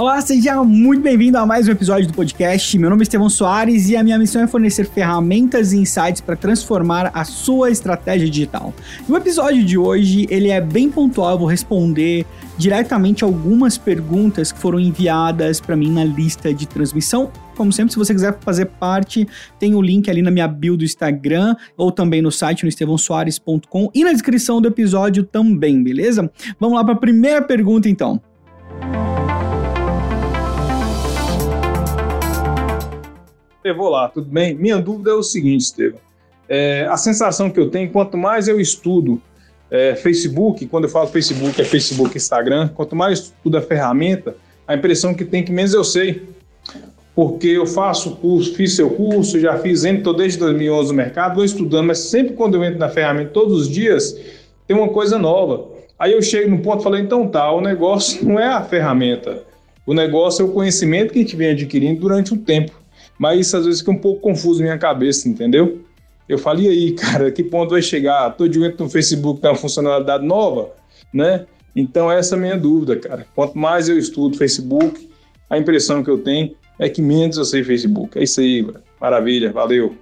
Olá, seja muito bem-vindo a mais um episódio do podcast. Meu nome é Estevão Soares e a minha missão é fornecer ferramentas e insights para transformar a sua estratégia digital. E o episódio de hoje, ele é bem pontual, eu vou responder diretamente algumas perguntas que foram enviadas para mim na lista de transmissão. Como sempre, se você quiser fazer parte, tem o link ali na minha bio do Instagram ou também no site no estevãosoares.com e na descrição do episódio também, beleza? Vamos lá para a primeira pergunta então. Lá, tudo bem? Minha dúvida é o seguinte, Estevam. É, a sensação que eu tenho, quanto mais eu estudo é, Facebook, quando eu falo Facebook, é Facebook Instagram, quanto mais eu estudo a ferramenta, a impressão que tem que menos eu sei. Porque eu faço curso, fiz seu curso, já fiz, entro desde 2011 no mercado, vou estudando, mas sempre quando eu entro na ferramenta, todos os dias, tem uma coisa nova. Aí eu chego no ponto e falo, então tá, o negócio não é a ferramenta, o negócio é o conhecimento que a gente vem adquirindo durante o tempo. Mas isso às vezes fica um pouco confuso na minha cabeça, entendeu? Eu falei aí, cara, que ponto vai chegar? Todo dia no Facebook tem uma funcionalidade nova, né? Então essa é a minha dúvida, cara. Quanto mais eu estudo Facebook, a impressão que eu tenho é que menos eu sei Facebook. É isso aí, maravilha, valeu.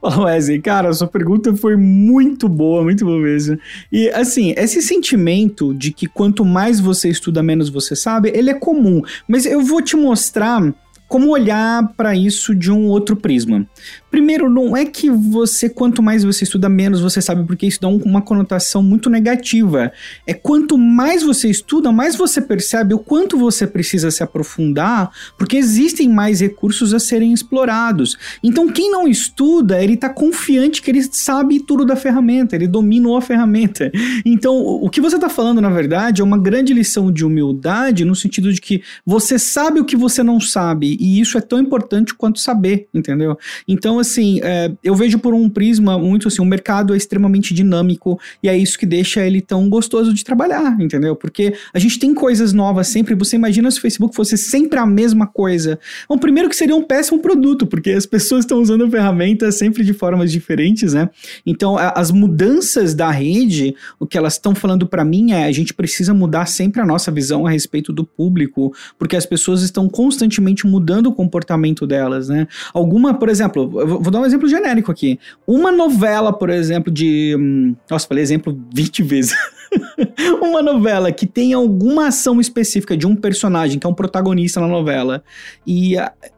Olá, Wesley, cara, sua pergunta foi muito boa, muito boa mesmo. E assim, esse sentimento de que quanto mais você estuda, menos você sabe, ele é comum. Mas eu vou te mostrar como olhar para isso de um outro prisma. Primeiro, não é que você, quanto mais você estuda, menos você sabe, porque isso dá uma conotação muito negativa. É quanto mais você estuda, mais você percebe o quanto você precisa se aprofundar, porque existem mais recursos a serem explorados. Então, quem não estuda, ele está confiante que ele sabe tudo da ferramenta, ele dominou a ferramenta. Então, o que você está falando, na verdade, é uma grande lição de humildade, no sentido de que você sabe o que você não sabe, e isso é tão importante quanto saber, entendeu? Então, assim, é, eu vejo por um prisma muito assim, o mercado é extremamente dinâmico e é isso que deixa ele tão gostoso de trabalhar, entendeu? Porque a gente tem coisas novas sempre. Você imagina se o Facebook fosse sempre a mesma coisa? Bom, primeiro que seria um péssimo produto, porque as pessoas estão usando a ferramenta sempre de formas diferentes, né? Então, a, as mudanças da rede, o que elas estão falando para mim é a gente precisa mudar sempre a nossa visão a respeito do público, porque as pessoas estão constantemente mudando o comportamento delas, né? Alguma, por exemplo, vou dar um exemplo genérico aqui. Uma novela, por exemplo, de. Hum, nossa, falei exemplo 20 vezes. uma novela que tem alguma ação específica de um personagem que é um protagonista na novela e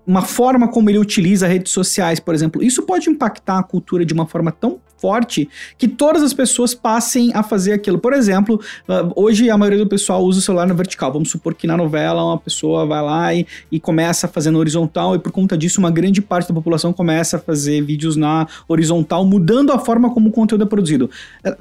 uma forma como ele utiliza redes sociais, por exemplo, isso pode impactar a cultura de uma forma tão forte que todas as pessoas passem a fazer aquilo. Por exemplo, ah, hoje a maioria do pessoal usa o celular na vertical. Vamos supor que na novela uma pessoa vai lá e, e começa fazendo horizontal, e por conta disso, uma grande parte da população começa a fazer vídeos na horizontal, mudando a forma como o conteúdo é produzido. É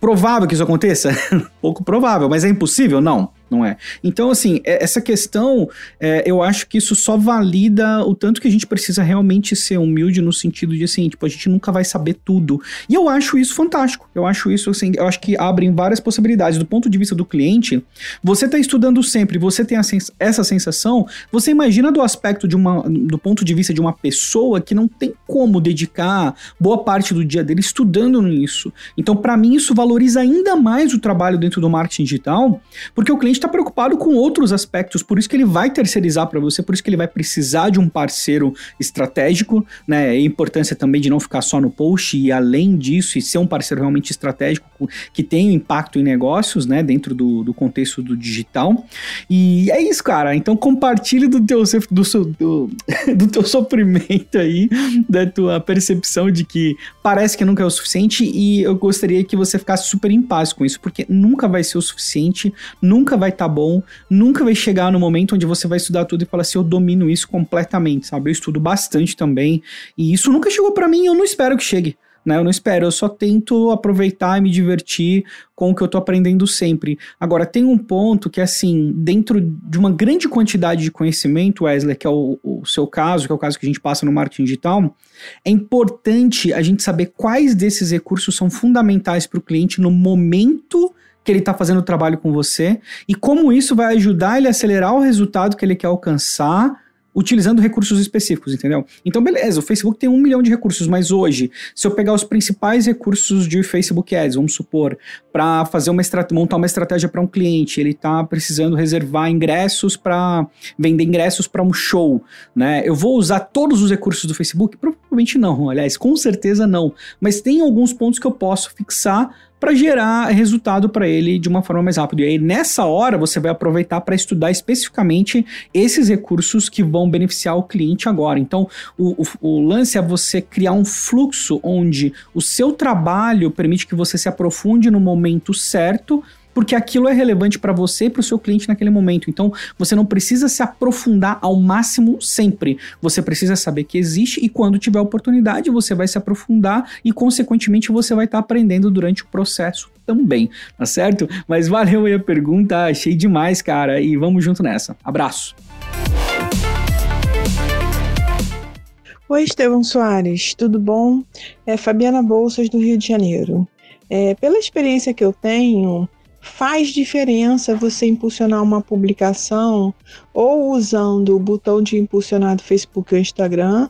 provável que isso aconteça? Pouco provável, mas é impossível? Não não é? Então, assim, é, essa questão, é, eu acho que isso só valida o tanto que a gente precisa realmente ser humilde no sentido de, assim, tipo, a gente nunca vai saber tudo. E eu acho isso fantástico. Eu acho isso, assim, eu acho que abrem várias possibilidades. Do ponto de vista do cliente, você está estudando sempre, você tem sens essa sensação, você imagina do aspecto de uma, do ponto de vista de uma pessoa que não tem como dedicar boa parte do dia dele estudando nisso. Então, para mim, isso valoriza ainda mais o trabalho dentro do marketing digital, porque o cliente está preocupado com outros aspectos, por isso que ele vai terceirizar para você, por isso que ele vai precisar de um parceiro estratégico, né? A importância também de não ficar só no post e além disso, e ser um parceiro realmente estratégico que tem impacto em negócios, né? Dentro do, do contexto do digital. E é isso, cara. Então compartilhe do teu, do, do, do teu sofrimento aí, da tua percepção de que parece que nunca é o suficiente e eu gostaria que você ficasse super em paz com isso, porque nunca vai ser o suficiente, nunca vai vai estar tá bom, nunca vai chegar no momento onde você vai estudar tudo e falar assim, eu domino isso completamente, sabe? Eu estudo bastante também, e isso nunca chegou para mim, eu não espero que chegue. Né, eu não espero, eu só tento aproveitar e me divertir com o que eu tô aprendendo sempre. Agora, tem um ponto que, assim, dentro de uma grande quantidade de conhecimento, Wesley, que é o, o seu caso, que é o caso que a gente passa no marketing digital, é importante a gente saber quais desses recursos são fundamentais para o cliente no momento que ele está fazendo o trabalho com você e como isso vai ajudar ele a acelerar o resultado que ele quer alcançar utilizando recursos específicos, entendeu? Então, beleza, o Facebook tem um milhão de recursos, mas hoje, se eu pegar os principais recursos de Facebook Ads, vamos supor, para fazer uma montar uma estratégia para um cliente, ele está precisando reservar ingressos para vender ingressos para um show, né? Eu vou usar todos os recursos do Facebook? Provavelmente não, aliás, com certeza não. Mas tem alguns pontos que eu posso fixar para gerar resultado para ele de uma forma mais rápida. E aí, nessa hora, você vai aproveitar para estudar especificamente esses recursos que vão beneficiar o cliente agora. Então, o, o, o, lance é você criar um fluxo onde o seu trabalho permite que você se aprofunde no momento certo porque aquilo é relevante para você e para o seu cliente naquele momento. Então, você não precisa se aprofundar ao máximo sempre. Você precisa saber que existe e quando tiver oportunidade, você vai se aprofundar e, consequentemente, você vai estar tá aprendendo durante o processo também, tá certo? Mas valeu aí a pergunta, achei demais, cara, e vamos junto nessa. Abraço. Oi, Estevão Soares, tudo bom? É Fabiana Bolsas, do Rio de Janeiro. É, pela experiência que eu tenho, faz diferença você impulsionar uma publicação ou usando o botão de impulsionar do Facebook ou Instagram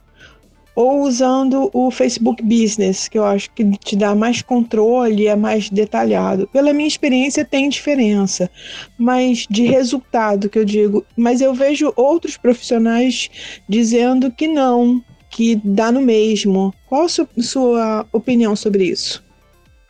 ou usando o Facebook Business, que eu acho que te dá mais controle, é mais detalhado. Pela minha experiência tem diferença, mas de resultado que eu digo, mas eu vejo outros profissionais dizendo que não, que dá no mesmo. Qual a sua opinião sobre isso?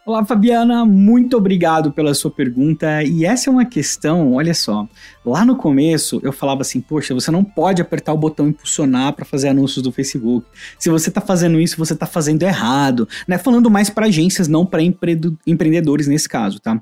Olá, Fabiana, muito obrigado pela sua pergunta. E essa é uma questão, olha só. Lá no começo eu falava assim: poxa, você não pode apertar o botão impulsionar para fazer anúncios do Facebook. Se você está fazendo isso, você está fazendo errado. Né? Falando mais para agências, não para empre empreendedores nesse caso, tá?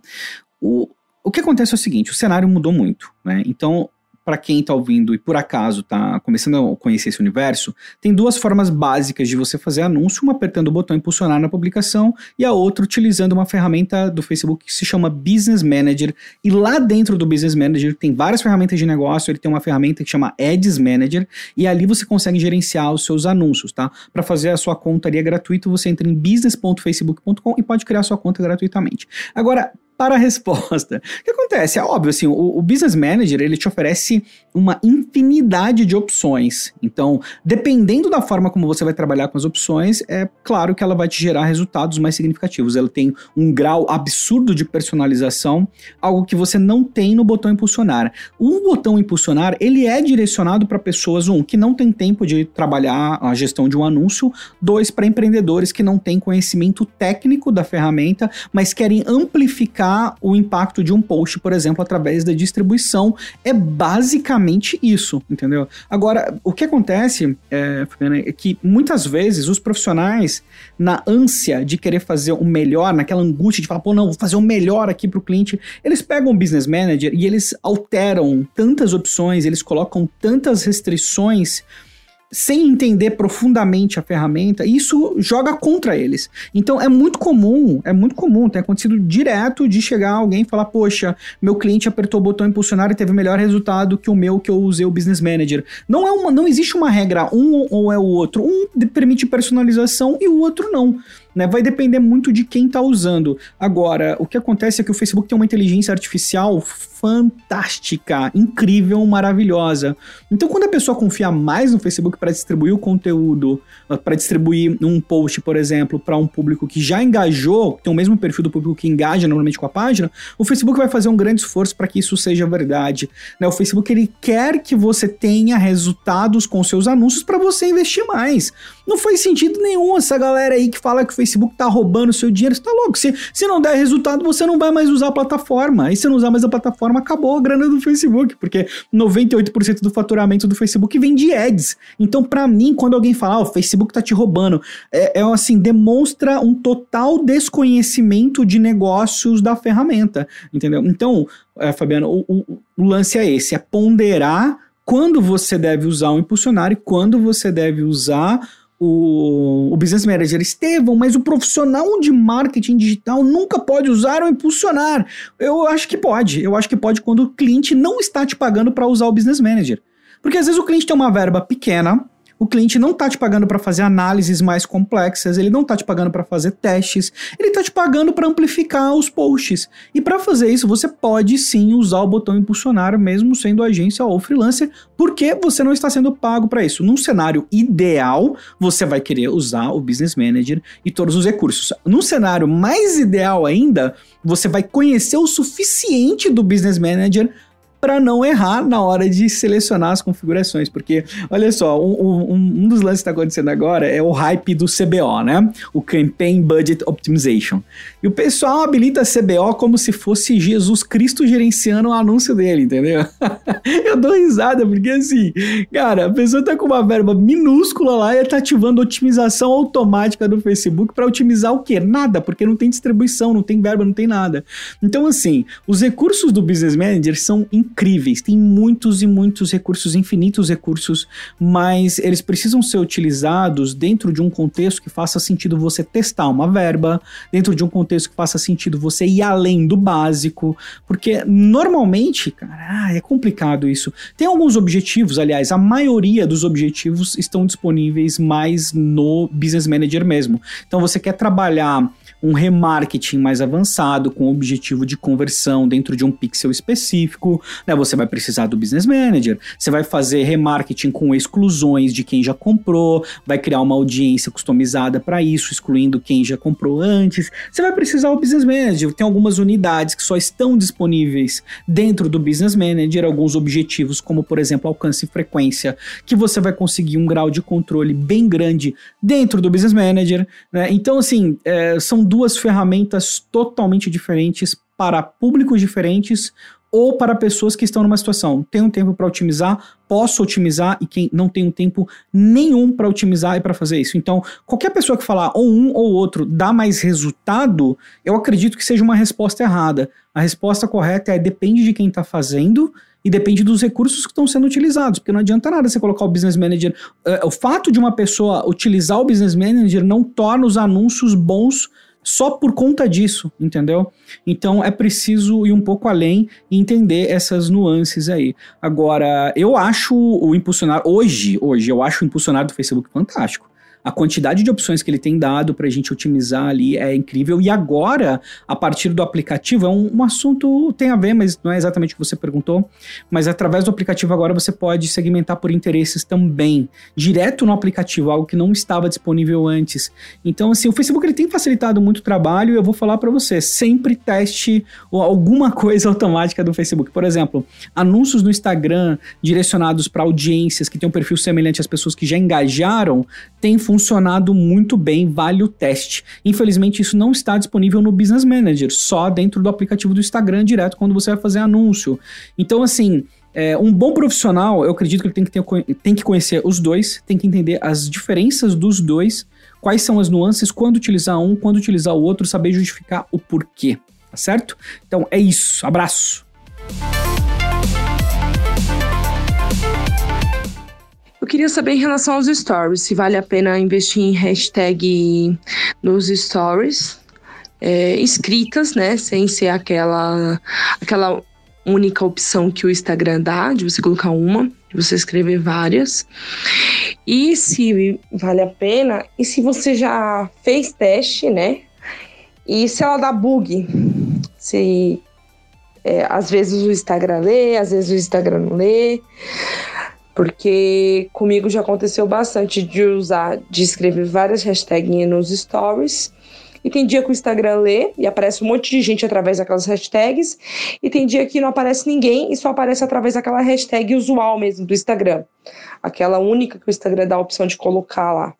O, o que acontece é o seguinte: o cenário mudou muito, né? Então, para quem está ouvindo e por acaso está começando a conhecer esse universo, tem duas formas básicas de você fazer anúncio, uma apertando o botão impulsionar na publicação e a outra utilizando uma ferramenta do Facebook que se chama Business Manager. E lá dentro do Business Manager tem várias ferramentas de negócio, ele tem uma ferramenta que chama Ads Manager e ali você consegue gerenciar os seus anúncios, tá? Para fazer a sua conta ali é gratuito, você entra em business.facebook.com e pode criar sua conta gratuitamente. Agora, para a resposta. O que acontece? É óbvio, assim, o, o, Business Manager, ele te oferece uma infinidade de opções. Então, dependendo da forma como você vai trabalhar com as opções, é claro que ela vai te gerar resultados mais significativos. Ela tem um grau absurdo de personalização, algo que você não tem no botão impulsionar. O botão impulsionar, ele é direcionado para pessoas, um, que não tem tempo de trabalhar a gestão de um anúncio, dois, para empreendedores que não têm conhecimento técnico da ferramenta, mas querem amplificar o impacto de um post, por exemplo, através da distribuição. É basicamente isso, entendeu? Agora, o que acontece, é, é que muitas vezes os profissionais, na ânsia de querer fazer o melhor, naquela angústia de falar, pô, não, vou fazer o melhor aqui para o cliente, eles pegam o business manager e eles alteram tantas opções, eles colocam tantas restrições sem entender profundamente a ferramenta, isso joga contra eles. Então é muito comum, é muito comum, tem acontecido direto de chegar alguém e falar: Poxa, meu cliente apertou o botão impulsionar e teve melhor resultado que o meu que eu usei o Business Manager. Não, é uma, não existe uma regra, um ou é o outro. Um permite personalização e o outro não né? Vai depender muito de quem está usando. Agora, o que acontece é que o Facebook tem uma inteligência artificial fantástica, incrível, maravilhosa. Então, quando a pessoa confia mais no Facebook para distribuir o conteúdo, para distribuir um post, por exemplo, para um público que já engajou, tem o mesmo perfil do público que engaja normalmente com a página, o Facebook vai fazer um grande esforço para que isso seja verdade. Né? O Facebook ele quer que você tenha resultados com seus anúncios para você investir mais. Não faz sentido nenhum essa galera aí que fala que o Facebook tá roubando seu dinheiro. Você tá louco. Se, se não der resultado, você não vai mais usar a plataforma. E se não usar mais a plataforma, acabou a grana do Facebook, porque 98% do faturamento do Facebook vem de ads. Então, para mim, quando alguém fala, oh, o Facebook tá te roubando, é, é assim, demonstra um total desconhecimento de negócios da ferramenta, entendeu? Então, é, Fabiano, o, o, o lance é esse, é ponderar quando você deve usar um impulsionário e quando você deve usar o, o business manager Estevão, mas o profissional de marketing digital nunca pode usar ou impulsionar. Eu acho que pode. Eu acho que pode quando o cliente não está te pagando para usar o business manager. Porque às vezes o cliente tem uma verba pequena, o cliente não tá te pagando para fazer análises mais complexas, ele não tá te pagando para fazer testes, ele tá te pagando para amplificar os posts. E para fazer isso, você pode sim usar o botão impulsionar, mesmo sendo agência ou freelancer, porque você não está sendo pago para isso. Num cenário ideal, você vai querer usar o Business Manager e todos os recursos. Num cenário mais ideal ainda, você vai conhecer o suficiente do Business Manager para não errar na hora de selecionar as configurações, porque olha só, um, um, um dos lances que está acontecendo agora é o hype do CBO, né? O Campaign Budget Optimization. E o pessoal habilita CBO como se fosse Jesus Cristo gerenciando o anúncio dele, entendeu? Eu dou risada, porque assim, cara, a pessoa tá com uma verba minúscula lá e tá ativando otimização automática do Facebook para otimizar o quê? Nada, porque não tem distribuição, não tem verba, não tem nada. Então, assim, os recursos do Business Manager são incríveis, tem muitos e muitos recursos, infinitos recursos, mas eles precisam ser utilizados dentro de um contexto que faça sentido você testar uma verba, dentro de um contexto que faça sentido você ir além do básico, porque normalmente, cara, ah, é complicado isso. Tem alguns objetivos, aliás, a maioria dos objetivos estão disponíveis mais no Business Manager mesmo. Então você quer trabalhar um remarketing mais avançado com o objetivo de conversão dentro de um pixel específico, né? Você vai precisar do Business Manager. Você vai fazer remarketing com exclusões de quem já comprou, vai criar uma audiência customizada para isso, excluindo quem já comprou antes. Você vai precisar do Business Manager. Tem algumas unidades que só estão disponíveis dentro do Business Manager, alguns objetivos, como por exemplo alcance e frequência, que você vai conseguir um grau de controle bem grande dentro do Business Manager. Né? Então, assim, é, são duas ferramentas totalmente diferentes para públicos diferentes ou para pessoas que estão numa situação. Tenho tempo para otimizar, posso otimizar e quem não tem um tempo nenhum para otimizar e para fazer isso. Então, qualquer pessoa que falar ou um ou outro dá mais resultado, eu acredito que seja uma resposta errada. A resposta correta é depende de quem está fazendo e depende dos recursos que estão sendo utilizados, porque não adianta nada você colocar o Business Manager. Uh, o fato de uma pessoa utilizar o Business Manager não torna os anúncios bons só por conta disso, entendeu? Então é preciso ir um pouco além e entender essas nuances aí. Agora, eu acho o impulsionar hoje, hoje eu acho o impulsionar do Facebook fantástico. A quantidade de opções que ele tem dado para a gente otimizar ali é incrível. E agora, a partir do aplicativo, é um, um, assunto tem a ver, mas não é exatamente o que você perguntou. Mas através do aplicativo agora você pode segmentar por interesses também, direto no aplicativo, algo que não estava disponível antes. Então, assim, o Facebook ele tem facilitado muito o trabalho. E eu vou falar para você, sempre teste alguma coisa automática do Facebook. Por exemplo, anúncios no Instagram direcionados para audiências que têm um perfil semelhante às pessoas que já engajaram, tem função funcionado muito bem, vale o teste. Infelizmente, isso não está disponível no Business Manager, só dentro do aplicativo do Instagram direto quando você vai fazer anúncio. Então, assim, é, um bom profissional, eu acredito que ele tem que, ter, tem que conhecer os dois, tem que entender as diferenças dos dois, quais são as nuances, quando utilizar um, quando utilizar o outro, saber justificar o porquê, tá certo? Então é isso, abraço! Eu queria saber em relação aos stories, se vale a pena investir em hashtag nos stories é, escritas, né? Sem ser aquela, aquela única opção que o Instagram dá, de você colocar uma, de você escrever várias. E se vale a pena, e se você já fez teste, né? E se ela dá bug, se é, às vezes o Instagram lê, às vezes o Instagram não lê. Porque comigo já aconteceu bastante de usar, de escrever várias hashtags nos stories. E tem dia que o Instagram lê e aparece um monte de gente através daquelas hashtags. E tem dia que não aparece ninguém e só aparece através daquela hashtag usual mesmo do Instagram. Aquela única que o Instagram dá a opção de colocar lá.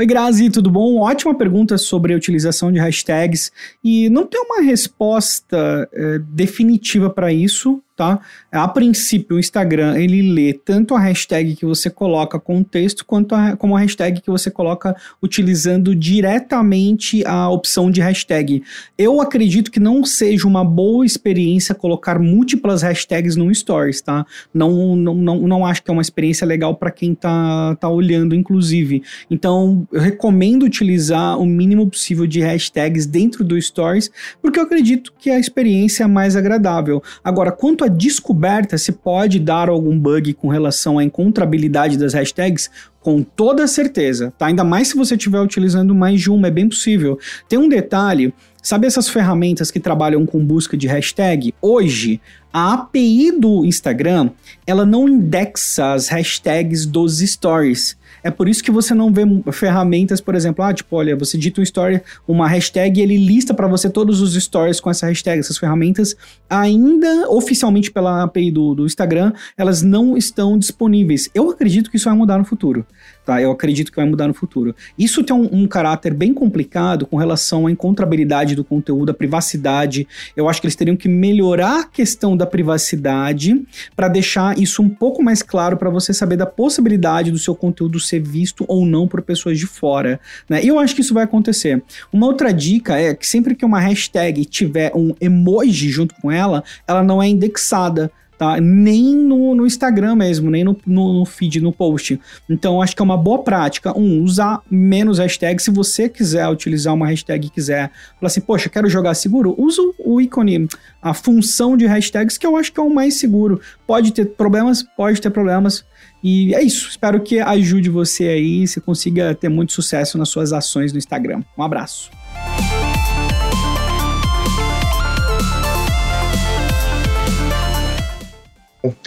Oi, Grazi, tudo bom? Ótima pergunta sobre a utilização de hashtags. E não tem uma resposta é, definitiva para isso, tá? A princípio, o Instagram, ele lê tanto a hashtag que você coloca com o texto, quanto a, como a hashtag que você coloca utilizando diretamente a opção de hashtag. Eu acredito que não seja uma boa experiência colocar múltiplas hashtags no Stories, tá? Não, não, não, não acho que é uma experiência legal para quem tá, tá olhando, inclusive. Então, eu recomendo utilizar o mínimo possível de hashtags dentro do Stories, porque eu acredito que a experiência é mais agradável. Agora, quanto a descoberta se pode dar algum bug com relação à encontrabilidade das hashtags, Com toda certeza, tá? Ainda mais se você estiver utilizando mais de uma, é bem possível. Tem um detalhe, sabe essas ferramentas que trabalham com busca de hashtag? Hoje, a API do Instagram, ela não indexa as hashtags dos stories. É por isso que você não vê ferramentas, por exemplo, ah, tipo, olha, você dita um story, uma hashtag e ele lista para você todos os stories com essa hashtag. Essas ferramentas, ainda oficialmente pela API do, do Instagram, elas não estão disponíveis. Eu acredito que isso vai mudar no futuro tá? Eu acredito que vai mudar no futuro. Isso tem um, um, caráter bem complicado com relação à encontrabilidade do conteúdo, a privacidade. Eu acho que eles teriam que melhorar a questão da privacidade para deixar isso um pouco mais claro para você saber da possibilidade do seu conteúdo ser visto ou não por pessoas de fora, né? E eu acho que isso vai acontecer. Uma outra dica é que sempre que uma hashtag tiver um emoji junto com ela, ela não é indexada tá? Nem no, no Instagram mesmo, nem no, no, no, feed, no post. Então, acho que é uma boa prática, um, usar menos hashtags. Se você quiser utilizar uma hashtag e quiser falar assim, poxa, quero jogar seguro, usa o ícone, a função de hashtags, que eu acho que é o mais seguro. Pode ter problemas, pode ter problemas. E é isso. Espero que ajude você aí, você consiga ter muito sucesso nas suas ações no Instagram. Um abraço.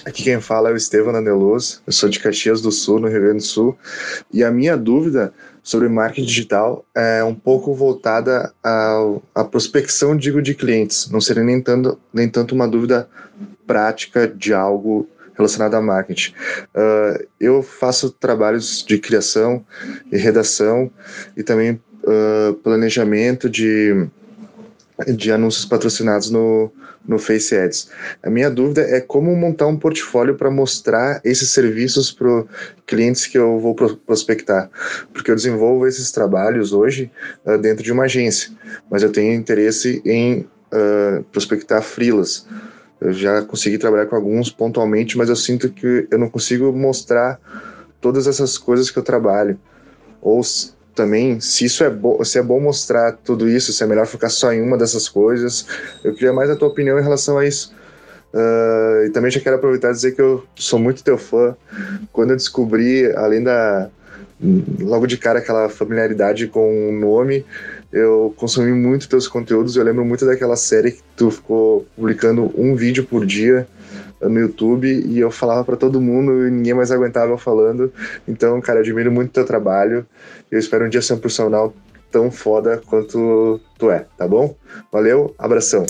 Aqui quem fala é o Estevam Aneloso, eu sou de Caxias do Sul, no Rio Grande do Sul, e a minha dúvida sobre marketing digital é um pouco voltada à, prospecção, digo, de clientes, não seria nem tanto, nem tanto uma dúvida prática de algo relacionado a marketing. Uh, eu faço trabalhos de criação e redação e também uh, planejamento de, de anúncios patrocinados no, no Face Ads. A minha dúvida é como montar um portfólio para mostrar esses serviços para clientes que eu vou prospectar, porque eu desenvolvo esses trabalhos hoje uh, dentro de uma agência, mas eu tenho interesse em uh, prospectar freelas. Eu já consegui trabalhar com alguns pontualmente, mas eu sinto que eu não consigo mostrar todas essas coisas que eu trabalho. Ou também se isso é bom, se é bom mostrar tudo isso, se é melhor focar só em uma dessas coisas. Eu queria mais a tua opinião em relação a isso. Uh, e também já quero aproveitar e dizer que eu sou muito teu fã. Quando eu descobri, além da logo de cara aquela familiaridade com o nome, eu consumi muito teus conteúdos. Eu lembro muito daquela série que tu ficou publicando um vídeo por dia no YouTube e eu falava para todo mundo e ninguém mais aguentava eu falando. Então, cara, admiro muito teu trabalho. Eu espero um dia ser um profissional tão foda quanto tu é, tá bom? Valeu, abração.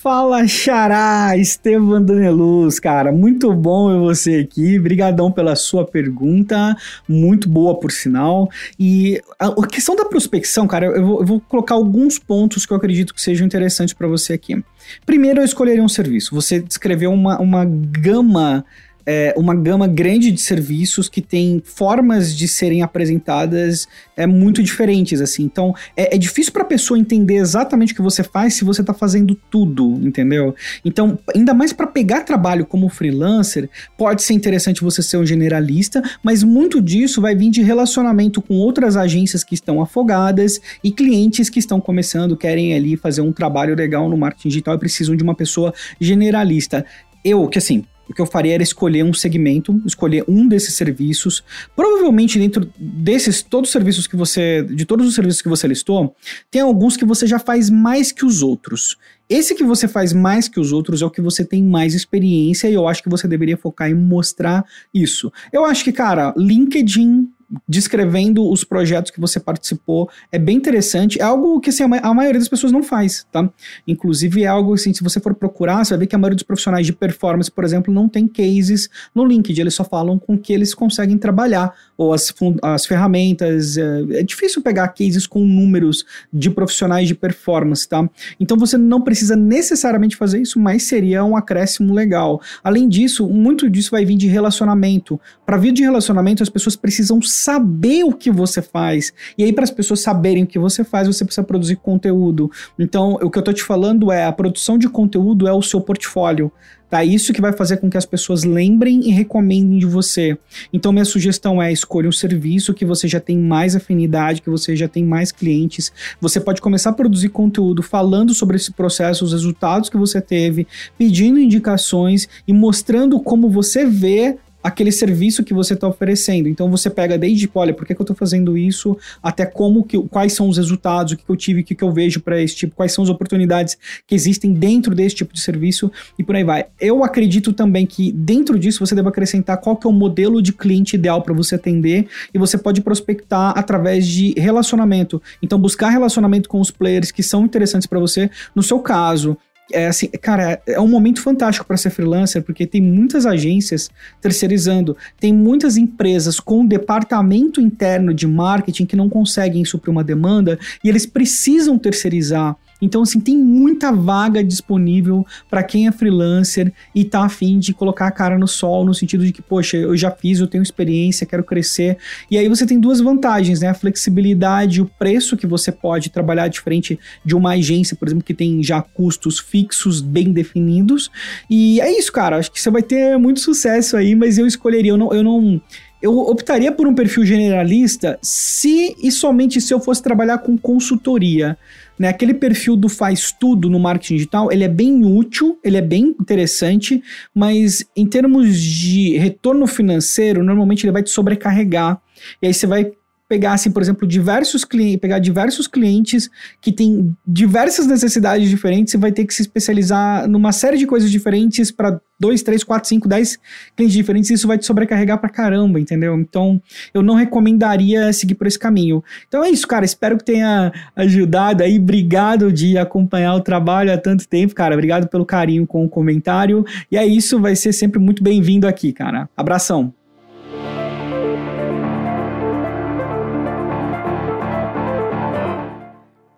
Fala, Xará, Estevam Daneluz, cara, muito bom ver você aqui, brigadão pela sua pergunta, muito boa por sinal, e a, a questão da prospecção, cara, eu vou, eu vou, colocar alguns pontos que eu acredito que sejam interessantes para você aqui. Primeiro, eu escolheria um serviço, você descreveu uma, uma gama é, uma gama grande de serviços que tem formas de serem apresentadas é, muito diferentes, assim. Então, é, é difícil para a pessoa entender exatamente o que você faz se você está fazendo tudo, entendeu? Então, ainda mais para pegar trabalho como freelancer, pode ser interessante você ser um generalista, mas muito disso vai vir de relacionamento com outras agências que estão afogadas e clientes que estão começando, querem ali fazer um trabalho legal no marketing digital e precisam de uma pessoa generalista. Eu, que assim, o que eu faria era escolher um segmento, escolher um desses serviços. Provavelmente dentro desses todos os serviços que você, de todos os serviços que você listou, tem alguns que você já faz mais que os outros. Esse que você faz mais que os outros é o que você tem mais experiência e eu acho que você deveria focar em mostrar isso. Eu acho que, cara, LinkedIn descrevendo os projetos que você participou. É bem interessante. É algo que assim, a maioria das pessoas não faz, tá? Inclusive é algo assim, se você for procurar, você vai ver que a maioria dos profissionais de performance, por exemplo, não tem cases no LinkedIn. Eles só falam com que eles conseguem trabalhar ou as, as ferramentas. É, é difícil pegar cases com números de profissionais de performance, tá? Então você não precisa necessariamente fazer isso, mas seria um acréscimo legal. Além disso, muito disso vai vir de relacionamento. Para vir de relacionamento, as pessoas precisam saber o que você faz. E aí, para as pessoas saberem o que você faz, você precisa produzir conteúdo. Então, o que eu tô te falando é: a produção de conteúdo é o seu portfólio. Tá? Isso que vai fazer com que as pessoas lembrem e recomendem de você. Então, minha sugestão é escolha um serviço que você já tem mais afinidade, que você já tem mais clientes. Você pode começar a produzir conteúdo falando sobre esse processo, os resultados que você teve, pedindo indicações e mostrando como você vê aquele serviço que você está oferecendo. Então você pega desde, olha, por que, que eu estou fazendo isso, até como que, quais são os resultados, o que, que eu tive, o que, que eu vejo para esse tipo, quais são as oportunidades que existem dentro desse tipo de serviço e por aí vai. Eu acredito também que dentro disso você deve acrescentar qual que é o modelo de cliente ideal para você atender e você pode prospectar através de relacionamento. Então buscar relacionamento com os players que são interessantes para você. No seu caso, é assim, cara, é um momento fantástico para ser freelancer, porque tem muitas agências terceirizando, tem muitas empresas com departamento interno de marketing que não conseguem suprir uma demanda e eles precisam terceirizar então, assim, tem muita vaga disponível para quem é freelancer e tá afim de colocar a cara no sol, no sentido de que, poxa, eu já fiz, eu tenho experiência, quero crescer. E aí você tem duas vantagens, né? A flexibilidade, o preço que você pode trabalhar diferente de uma agência, por exemplo, que tem já custos fixos bem definidos. E é isso, cara. Acho que você vai ter muito sucesso aí, mas eu escolheria, eu não. Eu não eu optaria por um perfil generalista se e somente se eu fosse trabalhar com consultoria. Né? Aquele perfil do faz tudo no marketing digital, ele é bem útil, ele é bem interessante, mas em termos de retorno financeiro, normalmente ele vai te sobrecarregar. E aí você vai pegar, assim, por exemplo, diversos clientes, pegar diversos clientes que têm diversas necessidades diferentes, você vai ter que se especializar numa série de coisas diferentes para dois, três, quatro, cinco, dez clientes diferentes, isso vai te sobrecarregar pra caramba, entendeu? Então, eu não recomendaria seguir por esse caminho. Então é isso, cara. Espero que tenha ajudado aí. Obrigado de acompanhar o trabalho há tanto tempo, cara. Obrigado pelo carinho com o comentário. E é isso, vai ser sempre muito bem-vindo aqui, cara. Abração.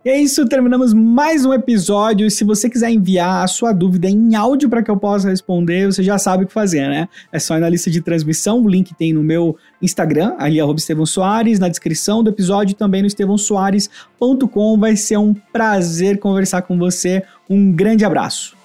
E é isso, terminamos mais um episódio. Se você quiser enviar a sua dúvida em áudio para que eu possa responder, você já sabe o que fazer, né? É só ir na lista de transmissão, o link tem no meu Instagram, ali Estevão Soares, na descrição do episódio também no estevãosoares.com. Vai ser um prazer conversar com você. Um grande abraço.